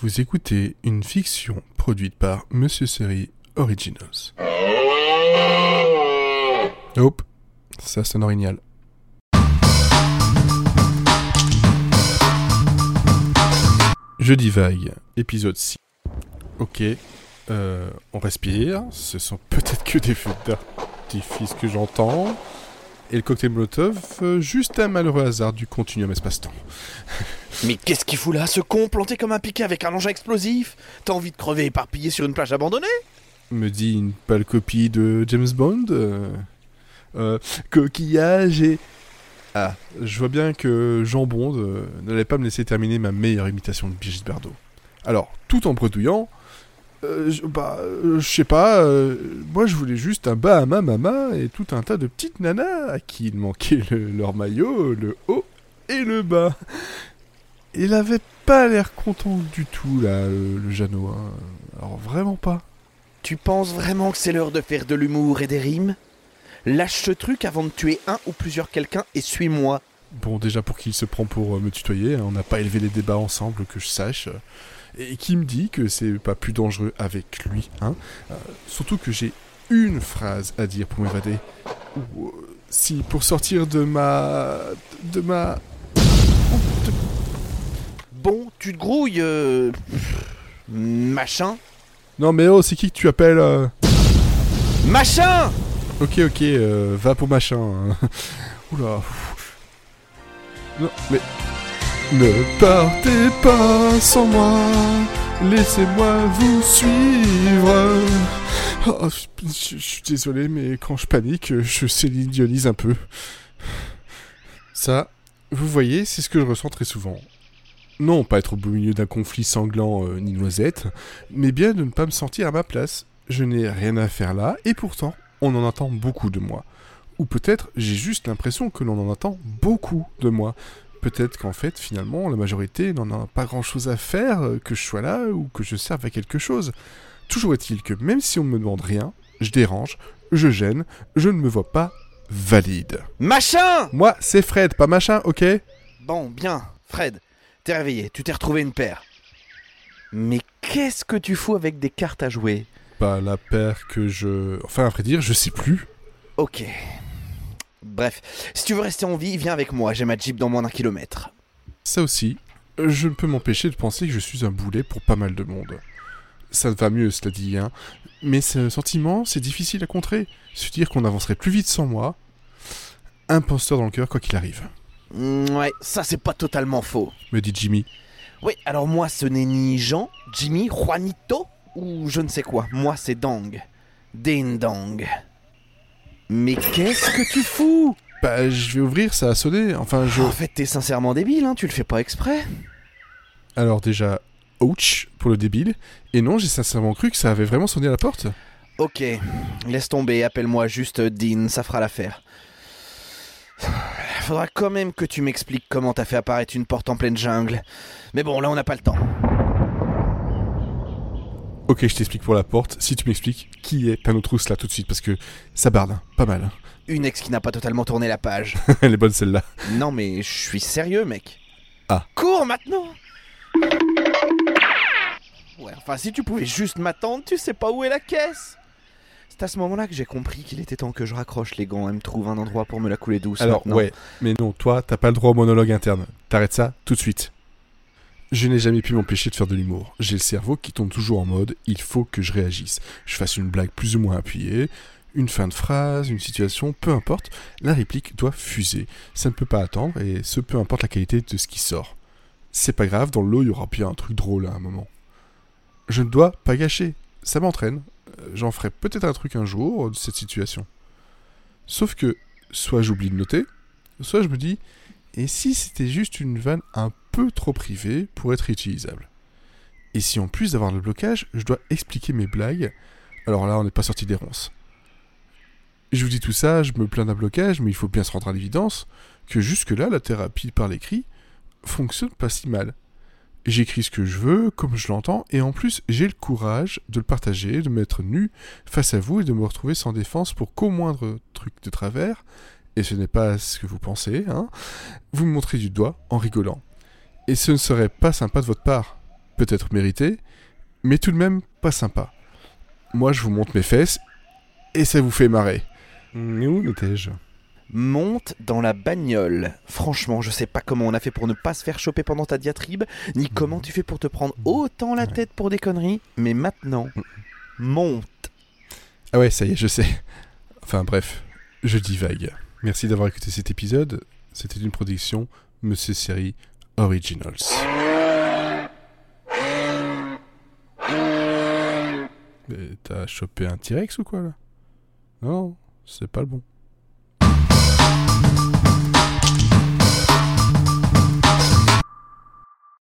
Vous écoutez une fiction produite par Monsieur Série Originals. Hop, ça sonne orignal. Je divague, épisode 6. Ok, euh, on respire, ce sont peut-être que des feux d'artifice que j'entends. Et le cocktail Molotov, euh, juste un malheureux hasard du continuum espace-temps. Mais qu'est-ce qu'il fout là, ce con, planté comme un piquet avec un engin explosif? T'as envie de crever éparpillé sur une plage abandonnée? Me dit une pâle copie de James Bond. euh, euh, coquillage et... Ah, je vois bien que Jean Bond euh, n'allait pas me laisser terminer ma meilleure imitation de Brigitte Bardot. Alors, tout en bredouillant, euh, bah, je sais pas, moi je voulais juste un Bahama Mama et tout un tas de petites nanas à qui il manquait le- leur maillot, le haut et le bas. Il avait pas l'air content du tout, là, le, le Jeannot. hein. Alors, vraiment pas. Tu penses vraiment que c'est l'heure de faire de l'humour et des rimes? Lâche ce truc avant de tuer un ou plusieurs quelqu'un et suis-moi. Bon, déjà pour qui il se prend pour euh, me tutoyer, hein, on n'a pas élevé les débats ensemble, que je sache. euh, Et qui me dit que c'est pas plus dangereux avec lui, hein Euh, Surtout que j'ai une phrase à dire pour m'évader. Ou, euh, si, pour sortir de ma... de ma... Bon, tu te grouilles, euh... Machin Non mais oh, c'est qui que tu appelles euh Machin Ok, ok, euh, va pour machin. hein. Oula. Non, mais... Ne partez pas sans moi, laissez-moi vous suivre. Oh, je, suis désolé, mais quand je panique, je s'élidiolise un peu. Ça, vous voyez, c'est ce que je ressens très souvent. Non, pas être au beau milieu d'un conflit sanglant euh, ni noisette, mais bien de ne pas me sentir à ma place. Je n'ai rien à faire là, et pourtant, on en attend beaucoup de moi. Ou peut-être j'ai juste l'impression que l'on en attend beaucoup de moi. Peut-être qu'en fait, finalement, la majorité n'en a pas grand-chose à faire, euh, que je sois là ou que je serve à quelque chose. Toujours est-il que même si on ne me demande rien, je dérange, je gêne, je ne me vois pas valide. Machin Moi, c'est Fred, pas machin, ok? Bon, bien, Fred, t'es réveillé, tu t'es retrouvé une paire. Mais qu'est-ce que tu fous avec des cartes à jouer? Pas la paire que je... Enfin, à vrai dire, je sais plus. Ok. Bref, si tu veux rester en vie, viens avec moi, j'ai ma Jeep dans moins d'un kilomètre. Ça aussi, je ne peux m'empêcher de penser que je suis un boulet pour pas mal de monde. Ça va mieux, cela dit, hein. Mais ce sentiment, c'est difficile à contrer. Se dire qu'on avancerait plus vite sans moi. Imposteur dans le cœur, quoi qu'il arrive, ouais, ça c'est pas totalement faux. me dit Jimmy. Oui, alors moi ce n'est ni Jean, Jimmy, Juanito ou je ne sais quoi. Moi c'est Dang. Ding Dong. Mais qu'est-ce que tu fous? Bah, je vais ouvrir, ça a sonné. Enfin, je. En fait, t'es sincèrement débile, hein, tu le fais pas exprès. Alors, déjà, ouch pour le débile. Et non, j'ai sincèrement cru que ça avait vraiment sonné à la porte. Ok, laisse tomber, appelle-moi juste Dean, ça fera l'affaire. Faudra quand même que tu m'expliques comment t'as fait apparaître une porte en pleine jungle. Mais bon, là on n'a pas le temps. Ok, je t'explique pour la porte. Si tu m'expliques qui est Panotrousse là tout de suite, parce que ça barde, hein. pas mal. hein. Une ex qui n'a pas totalement tourné la page. Elle est bonne celle-là. Non mais je suis sérieux mec. Ah. Cours maintenant Ouais, enfin si tu pouvais juste m'attendre, tu sais pas où est la caisse C'est à ce moment-là que j'ai compris qu'il était temps que je raccroche les gants et me trouve un endroit pour me la couler douce. Alors, maintenant. ouais, mais non, toi, t'as pas le droit au monologue interne. T'arrêtes ça tout de suite. Je n'ai jamais pu m'empêcher de faire de l'humour. J'ai le cerveau qui tourne toujours en mode il faut que je réagisse. Je fasse une blague plus ou moins appuyée, une fin de phrase, une situation, peu importe, la réplique doit fuser. Ça ne peut pas attendre et ce peu importe la qualité de ce qui sort. C'est pas grave, dans le lot, il y aura bien un truc drôle à un moment. Je ne dois pas gâcher. Ça m'entraîne. J'en ferai peut-être un truc un jour euh, de cette situation. Sauf que, soit j'oublie de noter, soit je me dis, et si c'était juste une vanne un peu trop privée pour être utilisable Et si en plus d'avoir le blocage, je dois expliquer mes blagues, alors là on n'est pas sorti des ronces. Je vous dis tout ça, je me plains d'un blocage, mais il faut bien se rendre à l'évidence que jusque-là, la thérapie par l'écrit fonctionne pas si mal. J'écris ce que je veux, comme je l'entends, et en plus j'ai le courage de le partager, de m'être nu face à vous et de me retrouver sans défense pour qu'au moindre truc de travers, et ce n'est pas ce que vous pensez, hein, vous me montrez du doigt en rigolant. Et ce ne serait pas sympa de votre part. peut-être mérité, mais tout de même pas sympa. Moi, je vous montre mes fesses, et ça vous fait marrer. Où étais-je Monte dans la bagnole. Franchement, je sais pas comment on a fait pour ne pas se faire choper pendant ta diatribe, ni comment tu fais pour te prendre autant la tête pour des conneries, mais maintenant, monte. Ah ouais, ça y est, je sais. Enfin bref, je divague. Merci d'avoir écouté cet épisode. C'était une production Monsieur Série Originals. Mais T'as chopé un T-Rex ou quoi là? Non, c'est pas le bon.